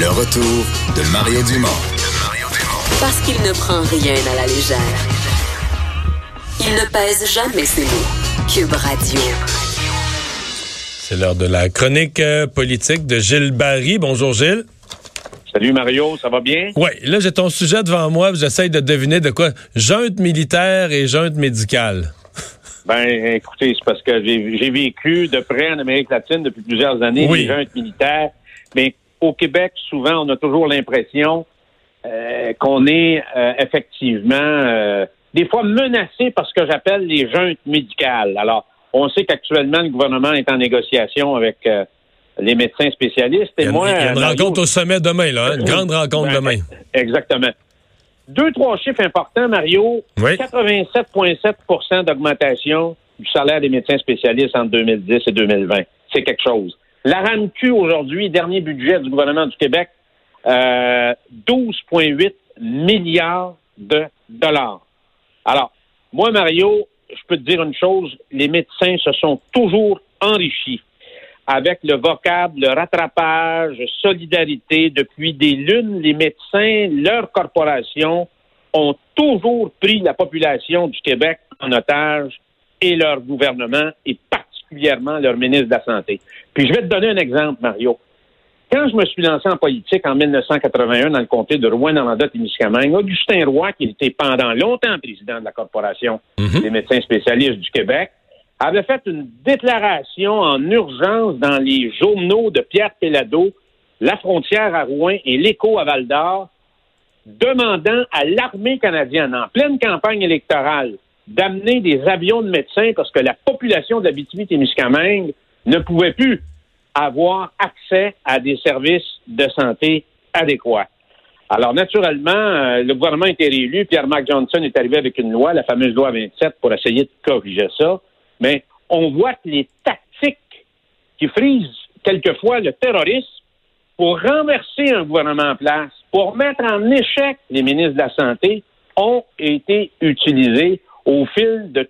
Le retour de Mario Dumont. Parce qu'il ne prend rien à la légère. Il ne pèse jamais ses mots. Cube Radio. C'est l'heure de la chronique euh, politique de Gilles Barry. Bonjour Gilles. Salut Mario, ça va bien? Oui, là j'ai ton sujet devant moi, j'essaye de deviner de quoi. Junte militaire et junte médicale. Ben, écoutez, c'est parce que j'ai j'ai vécu de près en Amérique latine depuis plusieurs années Oui. les juntes militaires. Mais au Québec, souvent, on a toujours l'impression euh, qu'on est euh, effectivement euh, des fois menacé par ce que j'appelle les juntes médicales. Alors, on sait qu'actuellement, le gouvernement est en négociation avec les médecins spécialistes. Il Et y a, moi, il y a une Mario, rencontre au sommet demain, là. hein, Une grande rencontre Ben, demain. Exactement. Deux, trois chiffres importants, Mario. Oui. 87,7% d'augmentation du salaire des médecins spécialistes entre 2010 et 2020. C'est quelque chose. La RAMQ, aujourd'hui, dernier budget du gouvernement du Québec, euh, 12,8 milliards de dollars. Alors, moi, Mario, je peux te dire une chose, les médecins se sont toujours enrichis avec le vocable, le rattrapage, solidarité. Depuis des lunes, les médecins, leurs corporations ont toujours pris la population du Québec en otage et leur gouvernement et particulièrement leur ministre de la Santé. Puis je vais te donner un exemple, Mario. Quand je me suis lancé en politique en 1981 dans le comté de Rouen-Noranda-Témiscamingue, Augustin Roy, qui était pendant longtemps président de la Corporation des médecins spécialistes du Québec, avait fait une déclaration en urgence dans les journaux de Pierre Pellado, La Frontière à Rouen et l'Écho à Val-d'Or, demandant à l'armée canadienne, en pleine campagne électorale, d'amener des avions de médecins parce que la population de la témiscamingue ne pouvait plus avoir accès à des services de santé adéquats. Alors, naturellement, euh, le gouvernement été réélu. Pierre-Marc Johnson est arrivé avec une loi, la fameuse loi 27, pour essayer de corriger ça. Mais on voit que les tactiques qui frisent quelquefois le terrorisme pour renverser un gouvernement en place, pour mettre en échec les ministres de la Santé, ont été utilisées au fil de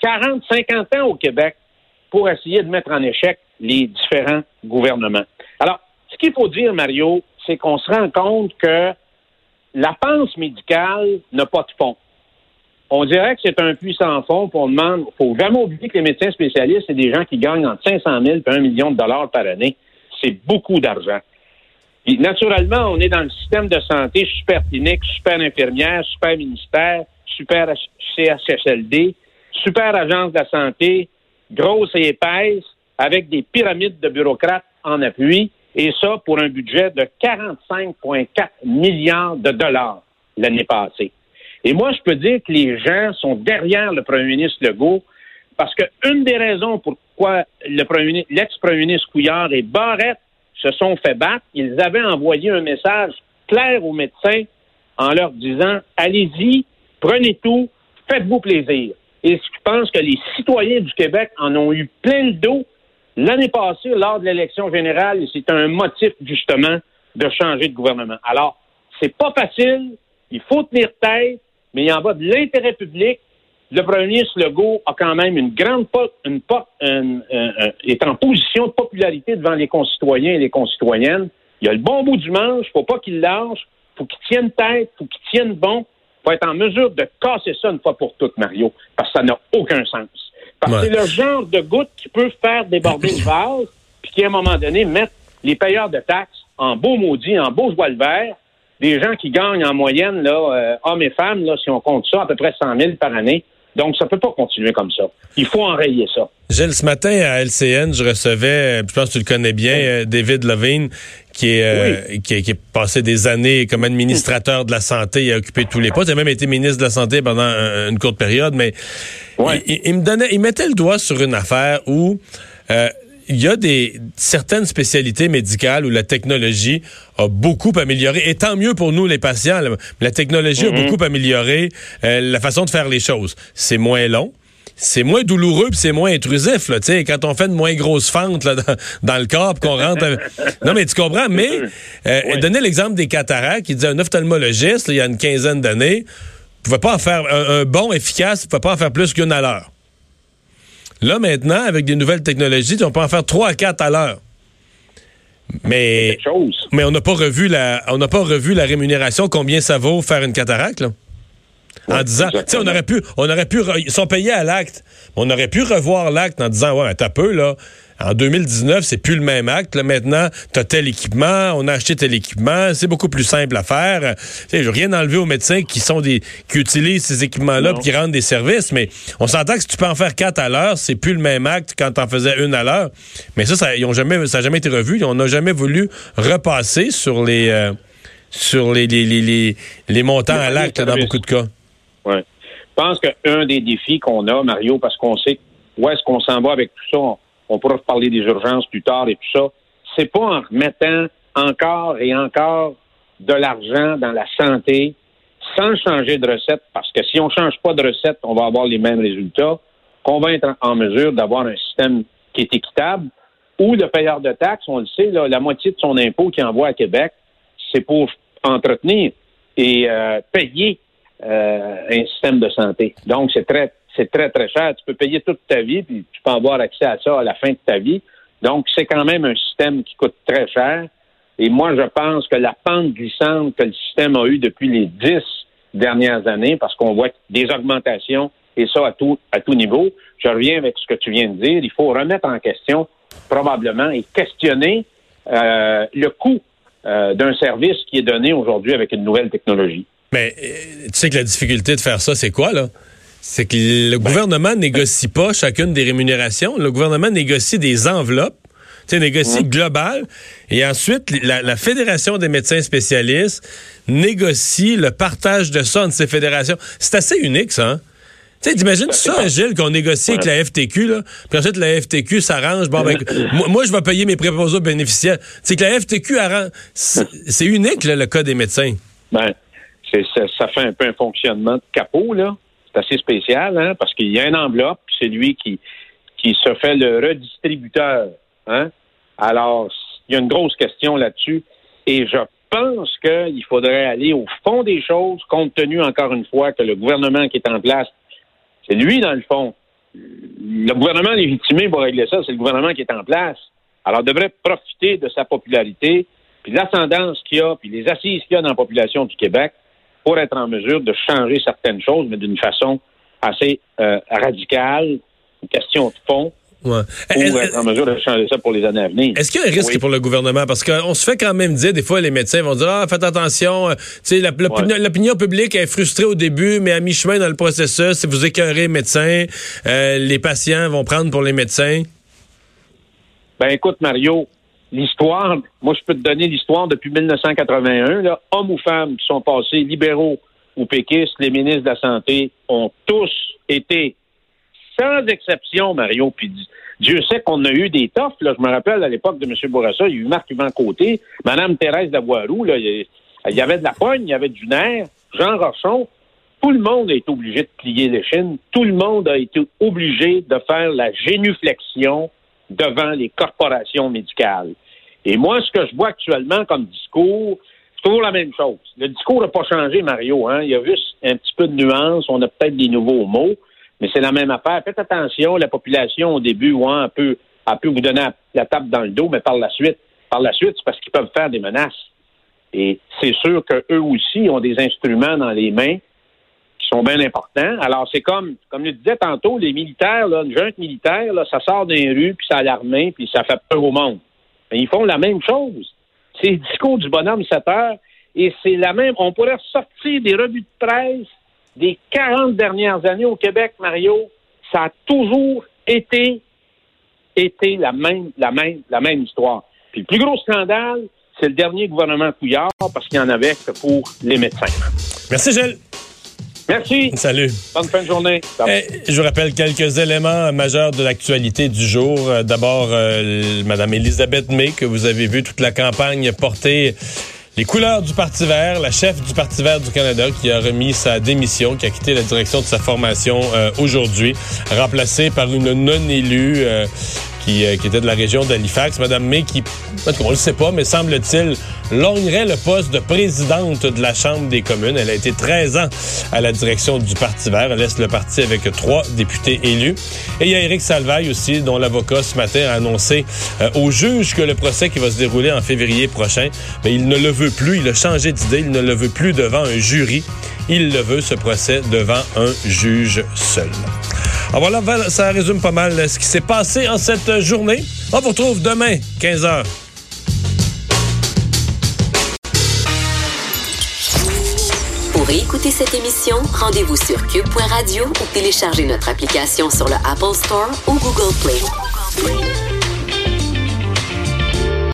40, 50 ans au Québec pour essayer de mettre en échec les différents gouvernements. Alors, ce qu'il faut dire, Mario, c'est qu'on se rend compte que la panse médicale n'a pas de fond. On dirait que c'est un puits sans fond, puis on demande, faut jamais oublier que les médecins spécialistes, c'est des gens qui gagnent entre 500 000 et 1 million de dollars par année. C'est beaucoup d'argent. Naturellement, on est dans le système de santé super clinique, super infirmière, super ministère, super CHSLD, super agence de la santé, grosse et épaisse, avec des pyramides de bureaucrates en appui, et ça pour un budget de 45,4 milliards de dollars l'année passée. Et moi, je peux dire que les gens sont derrière le premier ministre Legault parce que une des raisons pourquoi l'ex-premier ministre Couillard et Barrette se sont fait battre, ils avaient envoyé un message clair aux médecins en leur disant allez-y, prenez tout, faites-vous plaisir. Et je pense que les citoyens du Québec en ont eu plein le dos l'année passée lors de l'élection générale et c'est un motif justement de changer de gouvernement. Alors, c'est pas facile, il faut tenir tête, mais il en va de l'intérêt public. Le premier ministre Legault a quand même une grande po- une po- une- un- un- est en position de popularité devant les concitoyens et les concitoyennes. Il a le bon bout du manche, faut pas qu'il lâche, faut qu'il tienne tête, faut qu'il tienne bon, faut être en mesure de casser ça une fois pour toutes, Mario, parce que ça n'a aucun sens. Parce que Ouais. c'est le genre de goutte qui peut faire déborder le vase, puis qui, à un moment donné, mettre les payeurs de taxes en beau maudit, en beau joie le vert, des gens qui gagnent en moyenne, là, euh, hommes et femmes, là, si on compte ça, à peu près 100 000 par année. Donc, ça peut pas continuer comme ça. Il faut enrayer ça. Gilles, ce matin à LCN, je recevais, euh, je pense que tu le connais bien, euh, David Levine, qui est, euh, qui, est- qui est passé des années comme administrateur de la santé, il a occupé tous les postes, il a même été ministre de la santé pendant un- une courte période, mais il, il me donnait, il mettait le doigt sur une affaire où euh, il y a des certaines spécialités médicales où la technologie a beaucoup amélioré, et tant mieux pour nous les patients. La technologie a Mhm. beaucoup amélioré euh, la façon de faire les choses. C'est moins long. C'est moins douloureux puis c'est moins intrusif là, quand on fait une moins grosse fente là, dans, dans le corps qu'on rentre avec- Non mais tu comprends mais euh, Oui. donner l'exemple des cataractes, il disait un ophtalmologiste là, il y a une quinzaine d'années, pouvait pas en faire un, un bon efficace, pouvait pas en faire plus qu'une à l'heure. Là, maintenant, avec des nouvelles technologies, on peut en faire 3 à 4 à l'heure. Mais, mais on n'a pas revu la on n'a pas revu la rémunération, combien ça vaut faire une cataracte, là. En disant, tu sais, on aurait pu, on aurait pu, ils sont payés à l'acte. On aurait pu revoir l'acte en disant, ouais, t'as peu, là. En 2019, c'est plus le même acte. Là, maintenant, t'as tel équipement, on a acheté tel équipement, c'est beaucoup plus simple à faire. Tu sais, je veux rien enlever aux médecins qui sont des, qui utilisent ces équipements-là qui rendent des services, mais on s'entend que si tu peux en faire quatre à l'heure, c'est plus le même acte quand t'en faisais une à l'heure. Mais ça, ça, ils ont jamais, ça n'a jamais été revu. On n'a jamais voulu repasser sur les, euh, sur les, les, les, montants à l'acte dans beaucoup de cas. Ouais. Je pense qu'un des défis qu'on a, Mario, parce qu'on sait où est-ce qu'on s'en va avec tout ça, on, pourra parler des urgences plus tard et tout ça, c'est pas en remettant encore et encore de l'argent dans la santé sans changer de recette, parce que si on change pas de recette, on va avoir les mêmes résultats, qu'on va être en mesure d'avoir un système qui est équitable, ou le payeur de taxes, on le sait, là, la moitié de son impôt qu'il envoie à Québec, c'est pour entretenir et euh, payer euh, un système de santé. Donc, c'est très, c'est très, très cher. Tu peux payer toute ta vie, puis tu peux avoir accès à ça à la fin de ta vie. Donc, c'est quand même un système qui coûte très cher. Et moi, je pense que la pente glissante que le système a eue depuis les dix dernières années, parce qu'on voit des augmentations, et ça à tout, à tout niveau, je reviens avec ce que tu viens de dire, il faut remettre en question probablement et questionner euh, le coût euh, d'un service qui est donné aujourd'hui avec une nouvelle technologie. Mais euh, tu sais que la difficulté de faire ça, c'est quoi, là? C'est que le Ben. gouvernement négocie pas chacune des rémunérations. Le gouvernement négocie des enveloppes, tu sais, négocie global. Et ensuite, la, la Fédération des médecins spécialistes négocie le partage de ça entre ces fédérations. C'est assez unique, ça, hein? Tu sais, t'imagines ça, Gilles, qu'on négocie avec la FTQ, là, puis ensuite la FTQ s'arrange. Bon, ben, moi, moi, je vais payer mes préposés bénéficiaires. C'est que la FTQ arrange. C'est c'est unique, là, le cas des médecins. Ben, c'est, ça, ça fait un peu un fonctionnement de capot, là. C'est assez spécial, hein, parce qu'il y a une enveloppe, c'est lui qui, qui se fait le redistributeur. Hein? Alors, il y a une grosse question là-dessus. Et je pense qu'il faudrait aller au fond des choses, compte tenu, encore une fois, que le gouvernement qui est en place, c'est lui, dans le fond. Le gouvernement légitimé pour régler ça, c'est le gouvernement qui est en place. Alors, il devrait profiter de sa popularité, puis l'ascendance qu'il a, puis les assises qu'il y a dans la population du Québec pour être en mesure de changer certaines choses, mais d'une façon assez euh, radicale, une question de fond, Ouais. pour être en mesure de changer ça pour les années à venir. Est-ce qu'il y a un risque Oui. pour le gouvernement? Parce qu'on se fait quand même dire, des fois, les médecins vont dire, ah, faites attention, euh, Ouais. l'opinion publique est frustrée au début, mais à mi-chemin dans le processus, si vous écœurez les médecins, euh, les patients vont prendre pour les médecins. Ben écoute, Mario, l'histoire, moi je peux te donner l'histoire depuis 1981, là, hommes ou femmes qui sont passés libéraux ou péquistes, les ministres de la Santé ont tous été, sans exception, Mario, puis Dieu sait qu'on a eu des toffes, là. Je me rappelle à l'époque de M. Bourassa, il y a eu Marc Yvan Côté, Mme Thérèse Lavoiroux, là, il y avait de la pogne, il y avait du nerf, Jean Rochon, tout le monde a été obligé de plier l'échine. Tout le monde a été obligé de faire la génuflexion devant les corporations médicales. Et moi, ce que je vois actuellement comme discours, c'est toujours la même chose. Le discours n'a pas changé, Mario. Hein? Il y a juste un petit peu de nuance. On a peut-être des nouveaux mots, mais c'est la même affaire. Faites attention, la population, au début, ouais, peut, elle peut vous donner la- tape dans le dos, mais par la suite, par la suite, c'est parce qu'ils peuvent faire des menaces. Et c'est sûr qu'eux aussi ont des instruments dans les mains qui sont bien importants. Alors, c'est comme, comme je disais tantôt, les militaires, là, une junte militaire, ça sort des rues, puis ça a l'armée, puis ça fait peur au monde. Ils font la même chose. C'est le discours du bonhomme 7 heures, et c'est la même. On pourrait sortir des revues de presse des 40 dernières années au Québec, Mario. Ça a toujours été, été la même, la même, la même histoire. Puis le plus gros scandale, c'est le dernier gouvernement Couillard, parce qu'il y en avait que pour les médecins. Merci, Gilles. Merci. Salut. Bonne fin de journée. Eh, je vous rappelle quelques éléments majeurs de l'actualité du jour. Euh, D'abord, euh, Madame Elisabeth May, que vous avez vu toute la campagne porter les couleurs du Parti vert, la chef du Parti vert du Canada qui a remis sa démission, qui a quitté la direction de sa formation euh, aujourd'hui, remplacée par une non-élue euh, qui, euh, qui, était de la région d'Halifax, Madame May, qui, en tout on le sait pas, mais semble-t-il, lognerait le poste de présidente de la Chambre des communes. Elle a été 13 ans à la direction du Parti vert. Elle laisse le parti avec trois députés élus. Et il y a Éric Salvaille aussi, dont l'avocat ce matin a annoncé euh, au juge que le procès qui va se dérouler en février prochain, mais il ne le veut plus. Il a changé d'idée. Il ne le veut plus devant un jury. Il le veut, ce procès, devant un juge seul. Alors voilà, ça résume pas mal ce qui s'est passé en cette journée. On vous retrouve demain, 15h. Pour écouter cette émission, rendez-vous sur cube.radio ou téléchargez notre application sur le Apple Store ou Google Play.